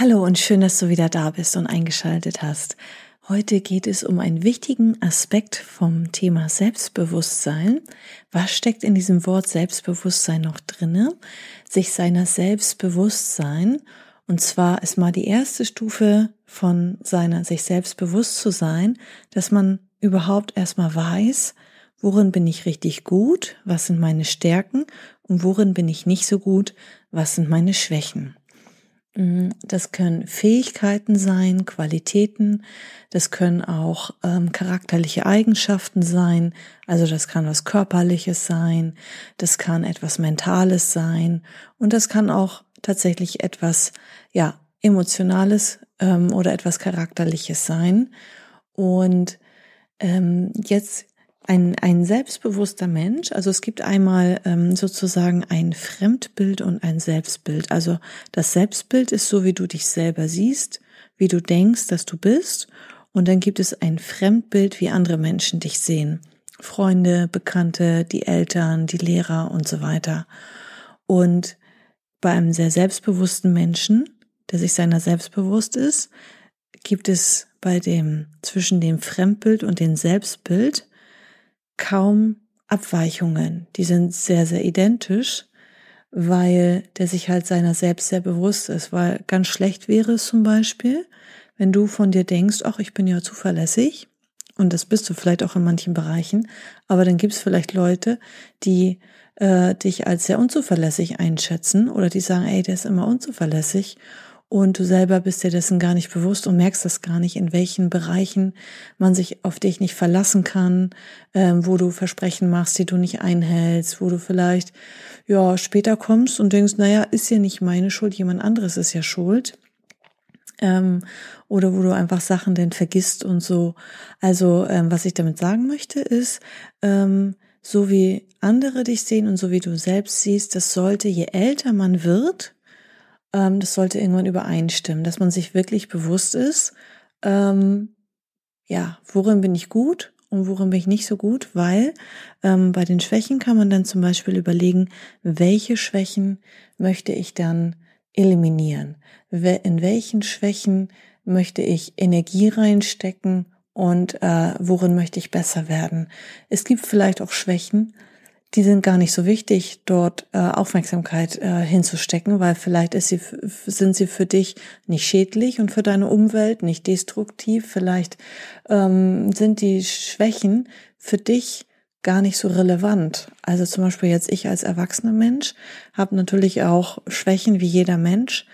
Hallo und schön, dass du wieder da bist und eingeschaltet hast. Heute geht es um einen wichtigen Aspekt vom Thema Selbstbewusstsein. Was steckt in diesem Wort Selbstbewusstsein noch drinne? Sich seiner Selbstbewusstsein. Und zwar ist mal die erste Stufe von seiner sich selbstbewusst zu sein, dass man überhaupt erstmal weiß, worin bin ich richtig gut, was sind meine Stärken und worin bin ich nicht so gut, was sind meine Schwächen. Mhm, das können Fähigkeiten sein, Qualitäten, das können auch ähm, charakterliche Eigenschaften sein, also das kann was Körperliches sein, das kann etwas Mentales sein. Und das kann auch tatsächlich etwas, ja, Emotionales ähm, oder etwas Charakterliches sein. Und ähm, jetzt ein, ein selbstbewusster Mensch, also es gibt einmal ähm, sozusagen ein Fremdbild und ein Selbstbild. Also das Selbstbild ist so, wie du dich selber siehst, wie du denkst, dass du bist. Und dann gibt es ein Fremdbild, wie andere Menschen dich sehen. Freunde, Bekannte, die Eltern, die Lehrer und so weiter. Und bei einem sehr selbstbewussten Menschen, der sich seiner selbstbewusst ist, gibt es bei dem zwischen dem Fremdbild und dem Selbstbild kaum Abweichungen. Die sind sehr, sehr identisch, weil der sich halt seiner selbst sehr bewusst ist. Weil ganz schlecht wäre es zum Beispiel, wenn du von dir denkst, ach, ich bin ja zuverlässig. Und das bist du vielleicht auch in manchen Bereichen. Aber dann gibt es vielleicht Leute, die äh, dich als sehr unzuverlässig einschätzen oder die sagen, ey, der ist immer unzuverlässig und du selber bist dir dessen gar nicht bewusst und merkst das gar nicht, in welchen Bereichen man sich auf dich nicht verlassen kann, ähm, wo du Versprechen machst, die du nicht einhältst, wo du vielleicht ja später kommst und denkst, naja, ist ja nicht meine Schuld, jemand anderes ist ja schuld. Ähm, oder wo du einfach Sachen denn vergisst und so. Also ähm, was ich damit sagen möchte ist, ähm, so wie andere dich sehen und so wie du selbst siehst, das sollte, je älter man wird, ähm, das sollte irgendwann übereinstimmen, dass man sich wirklich bewusst ist, ähm, ja, worin bin ich gut und worin bin ich nicht so gut, weil ähm, bei den Schwächen kann man dann zum Beispiel überlegen, welche Schwächen möchte ich dann eliminieren, in welchen Schwächen möchte ich Energie reinstecken und äh, worin möchte ich besser werden. Es gibt vielleicht auch Schwächen, die sind gar nicht so wichtig, dort äh, Aufmerksamkeit äh, hinzustecken, weil vielleicht ist sie, sind sie für dich nicht schädlich und für deine Umwelt nicht destruktiv. Vielleicht ähm, sind die Schwächen für dich gar nicht so relevant. Also zum Beispiel jetzt ich als erwachsener Mensch habe natürlich auch Schwächen wie jeder Mensch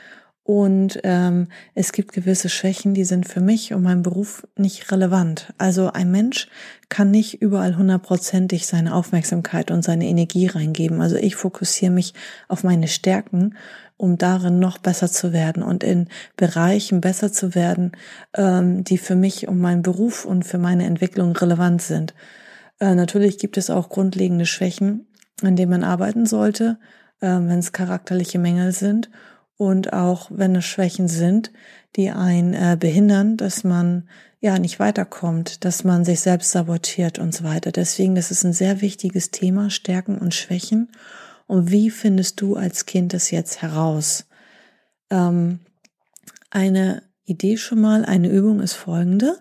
und ähm, es gibt gewisse Schwächen, die sind für mich und meinen Beruf nicht relevant. Also ein Mensch kann nicht überall hundertprozentig seine Aufmerksamkeit und seine Energie reingeben. Also ich fokussiere mich auf meine Stärken, um darin noch besser zu werden und in Bereichen besser zu werden, ähm, die für mich und meinen Beruf und für meine Entwicklung relevant sind. Äh, natürlich gibt es auch grundlegende Schwächen, an denen man arbeiten sollte, äh, wenn es charakterliche Mängel sind und auch wenn es Schwächen sind, die einen äh, behindern, dass man ja nicht weiterkommt, dass man sich selbst sabotiert und so weiter. Deswegen, das ist ein sehr wichtiges Thema, Stärken und Schwächen. Und wie findest du als Kind das jetzt heraus? Ähm, eine Idee schon mal, eine Übung ist folgende.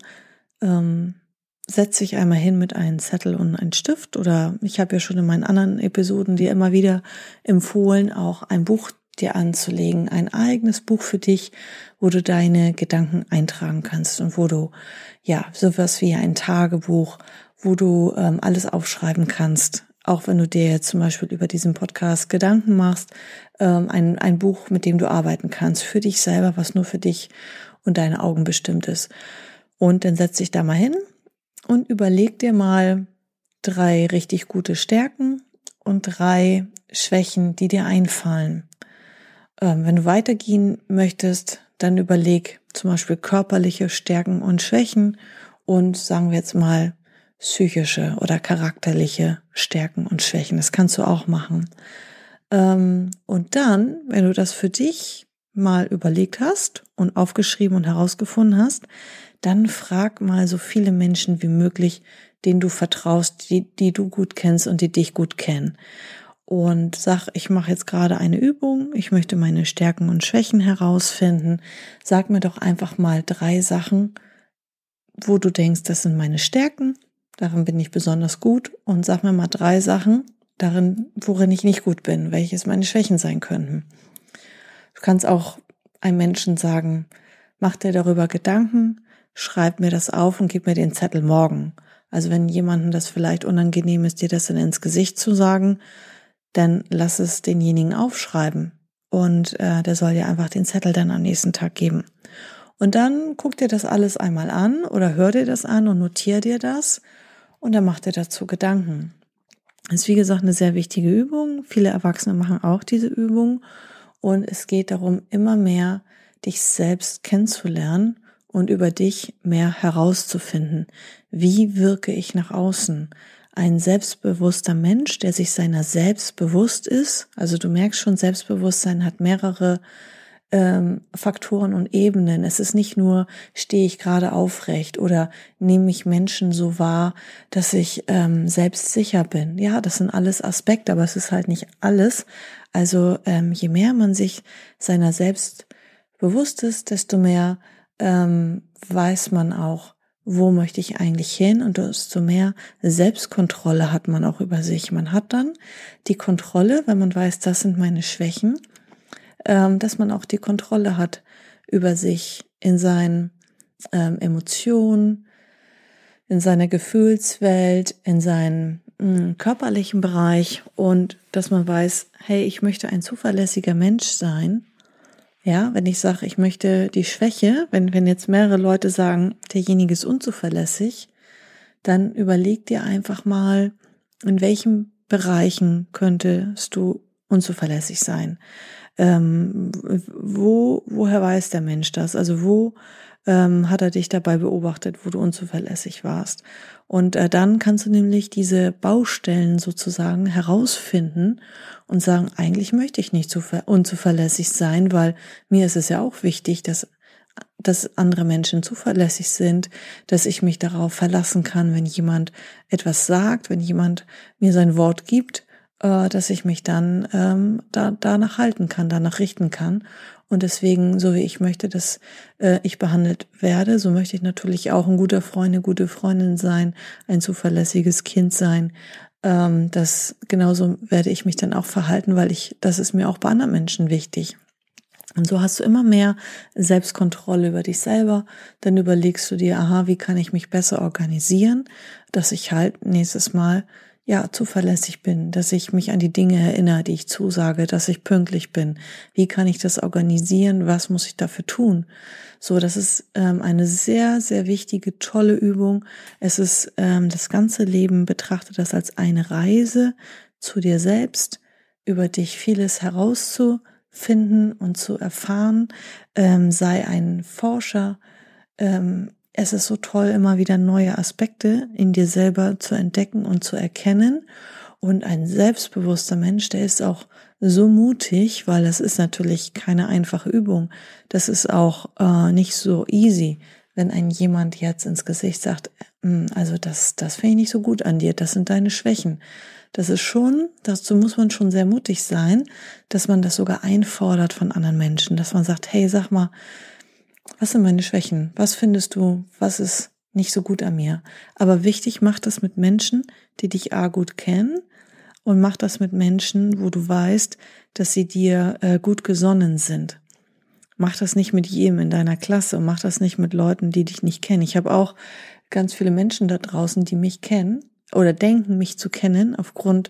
Ähm, setz dich einmal hin mit einem Zettel und einem Stift oder ich habe ja schon in meinen anderen Episoden dir immer wieder empfohlen, auch ein Buch dir anzulegen, ein eigenes Buch für dich, wo du deine Gedanken eintragen kannst und wo du ja sowas wie ein Tagebuch, wo du ähm, alles aufschreiben kannst. Auch wenn du dir zum Beispiel über diesen Podcast Gedanken machst, ähm, ein, ein Buch, mit dem du arbeiten kannst, für dich selber, was nur für dich und deine Augen bestimmt ist. Und dann setz dich da mal hin und überleg dir mal drei richtig gute Stärken und drei Schwächen, die dir einfallen. Ähm, wenn du weitergehen möchtest, dann überleg zum Beispiel körperliche Stärken und Schwächen und sagen wir jetzt mal psychische oder charakterliche Stärken und Schwächen. Das kannst du auch machen. Ähm, und dann, wenn du das für dich mal überlegt hast und aufgeschrieben und herausgefunden hast, dann frag mal so viele Menschen wie möglich, denen du vertraust, die, die du gut kennst und die dich gut kennen. Und sag, ich mache jetzt gerade eine Übung, ich möchte meine Stärken und Schwächen herausfinden. Sag mir doch einfach mal drei Sachen, wo du denkst, das sind meine Stärken, darin bin ich besonders gut. Und sag mir mal drei Sachen, darin, worin ich nicht gut bin, welches meine Schwächen sein könnten. Du kannst auch einem Menschen sagen, mach dir darüber Gedanken, schreib mir das auf und gib mir den Zettel morgen. Also wenn jemandem das vielleicht unangenehm ist, dir das dann ins Gesicht zu sagen, dann lass es denjenigen aufschreiben und äh, der soll dir einfach den Zettel dann am nächsten Tag geben. Und dann guck dir das alles einmal an oder hör dir das an und notier dir das und dann mach dir dazu Gedanken. Das ist wie gesagt eine sehr wichtige Übung. Viele Erwachsene machen auch diese Übung und es geht darum, immer mehr dich selbst kennenzulernen und über dich mehr herauszufinden. Wie wirke ich nach außen? Ein selbstbewusster Mensch, der sich seiner selbst bewusst ist. Also du merkst schon, Selbstbewusstsein hat mehrere ähm, Faktoren und Ebenen. Es ist nicht nur, stehe ich gerade aufrecht oder nehme ich Menschen so wahr, dass ich ähm, selbstsicher bin. Ja, das sind alles Aspekte, aber es ist halt nicht alles. Also ähm, je mehr man sich seiner selbst bewusst ist, desto mehr ähm, weiß man auch, wo möchte ich eigentlich hin und desto mehr Selbstkontrolle hat man auch über sich. Man hat dann die Kontrolle, wenn man weiß, das sind meine Schwächen, ähm, dass man auch die Kontrolle hat über sich in seinen ähm, Emotionen, in seiner Gefühlswelt, in seinen mh, mm, körperlichen Bereich und dass man weiß, hey, ich möchte ein zuverlässiger Mensch sein ja, wenn ich sage, ich möchte die Schwäche, wenn, wenn jetzt mehrere Leute sagen, derjenige ist unzuverlässig, dann überleg dir einfach mal, in welchen Bereichen könntest du unzuverlässig sein. Ähm, wo, woher weiß der Mensch das? Also wo ähm, hat er dich dabei beobachtet, wo du unzuverlässig warst? Und äh, dann kannst du nämlich diese Baustellen sozusagen herausfinden und sagen, eigentlich möchte ich nicht unzuverlässig sein, weil mir ist es ja auch wichtig, dass dass andere Menschen zuverlässig sind, dass ich mich darauf verlassen kann, wenn jemand etwas sagt, wenn jemand mir sein Wort gibt, äh, dass ich mich dann ähm, da, danach halten kann, danach richten kann. Und deswegen, so wie ich möchte, dass äh, ich behandelt werde, so möchte ich natürlich auch ein guter Freund, eine gute Freundin sein, ein zuverlässiges Kind sein. Ähm, das genauso werde ich mich dann auch verhalten, weil ich, das ist mir auch bei anderen Menschen wichtig. Und so hast du immer mehr Selbstkontrolle über dich selber. Dann überlegst du dir, aha, wie kann ich mich besser organisieren, dass ich halt nächstes Mal ja, zuverlässig bin, dass ich mich an die Dinge erinnere, die ich zusage, dass ich pünktlich bin. Wie kann ich das organisieren? Was muss ich dafür tun? So, das ist ähm, eine sehr, sehr wichtige, tolle Übung. Es ist ähm, das ganze Leben betrachtet das als eine Reise zu dir selbst, über dich vieles herauszufinden und zu erfahren. Ähm, sei ein Forscher, ähm, es ist so toll, immer wieder neue Aspekte in dir selber zu entdecken und zu erkennen. Und ein selbstbewusster Mensch, der ist auch so mutig, weil das ist natürlich keine einfache Übung. Das ist auch äh, nicht so easy, wenn ein jemand jetzt ins Gesicht sagt, hm, also das, das finde ich nicht so gut an dir, das sind deine Schwächen. Das ist schon, dazu muss man schon sehr mutig sein, dass man das sogar einfordert von anderen Menschen, dass man sagt, hey, sag mal, was sind meine Schwächen? Was findest du? Was ist nicht so gut an mir? Aber wichtig, mach das mit Menschen, die dich A gut kennen und mach das mit Menschen, wo du weißt, dass sie dir äh, gut gesonnen sind. Mach das nicht mit jedem in deiner Klasse und mach das nicht mit Leuten, die dich nicht kennen. Ich habe auch ganz viele Menschen da draußen, die mich kennen oder denken, mich zu kennen aufgrund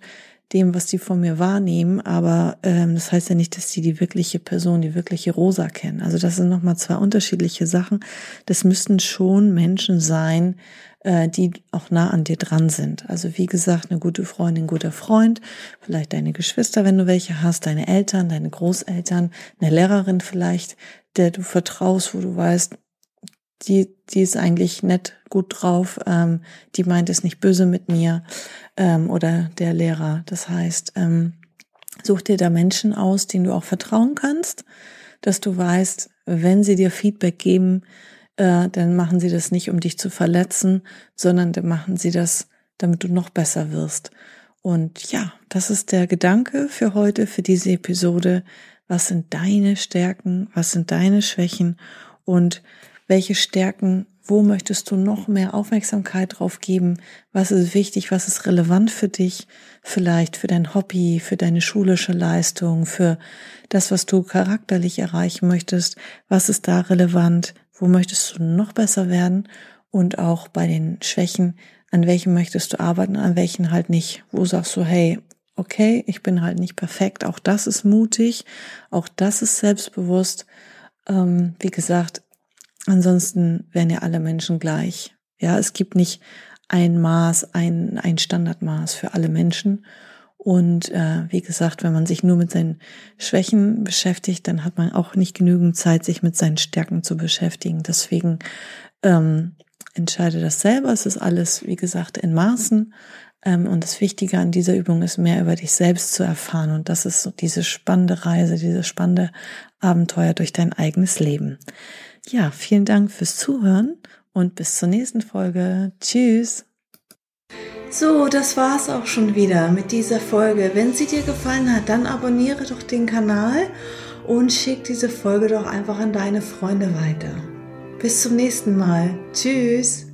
dem, was die von mir wahrnehmen, aber ähm, das heißt ja nicht, dass sie die wirkliche Person, die wirkliche Rosa kennen. Also das sind nochmal zwei unterschiedliche Sachen. Das müssten schon Menschen sein, äh, die auch nah an dir dran sind. Also wie gesagt, eine gute Freundin, guter Freund, vielleicht deine Geschwister, wenn du welche hast, deine Eltern, deine Großeltern, eine Lehrerin vielleicht, der du vertraust, wo du weißt, die, die ist eigentlich nett gut drauf, ähm, die meint es nicht böse mit mir ähm, oder der Lehrer. Das heißt, ähm, such dir da Menschen aus, denen du auch vertrauen kannst, dass du weißt, wenn sie dir Feedback geben, äh, dann machen sie das nicht, um dich zu verletzen, sondern dann machen sie das, damit du noch besser wirst. Und ja, das ist der Gedanke für heute, für diese Episode. Was sind deine Stärken? Was sind deine Schwächen? Und welche Stärken, wo möchtest du noch mehr Aufmerksamkeit drauf geben? Was ist wichtig? Was ist relevant für dich? Vielleicht für dein Hobby, für deine schulische Leistung, für das, was du charakterlich erreichen möchtest? Was ist da relevant? Wo möchtest du noch besser werden? Und auch bei den Schwächen, an welchen möchtest du arbeiten, an welchen halt nicht? Wo sagst du, hey, okay, ich bin halt nicht perfekt. Auch das ist mutig. Auch das ist selbstbewusst. Ähm, wie gesagt, Ansonsten wären ja alle Menschen gleich. Ja, es gibt nicht ein Maß, ein, ein Standardmaß für alle Menschen. Und äh, wie gesagt, wenn man sich nur mit seinen Schwächen beschäftigt, dann hat man auch nicht genügend Zeit, sich mit seinen Stärken zu beschäftigen. Deswegen ähm, entscheide das selber. Es ist alles, wie gesagt, in Maßen. Ähm, und das Wichtige an dieser Übung ist, mehr über dich selbst zu erfahren. Und das ist so diese spannende Reise, dieses spannende Abenteuer durch dein eigenes Leben. Ja, vielen Dank fürs Zuhören und bis zur nächsten Folge. Tschüss. So, das war's auch schon wieder mit dieser Folge. Wenn sie dir gefallen hat, dann abonniere doch den Kanal und schick diese Folge doch einfach an deine Freunde weiter. Bis zum nächsten Mal. Tschüss.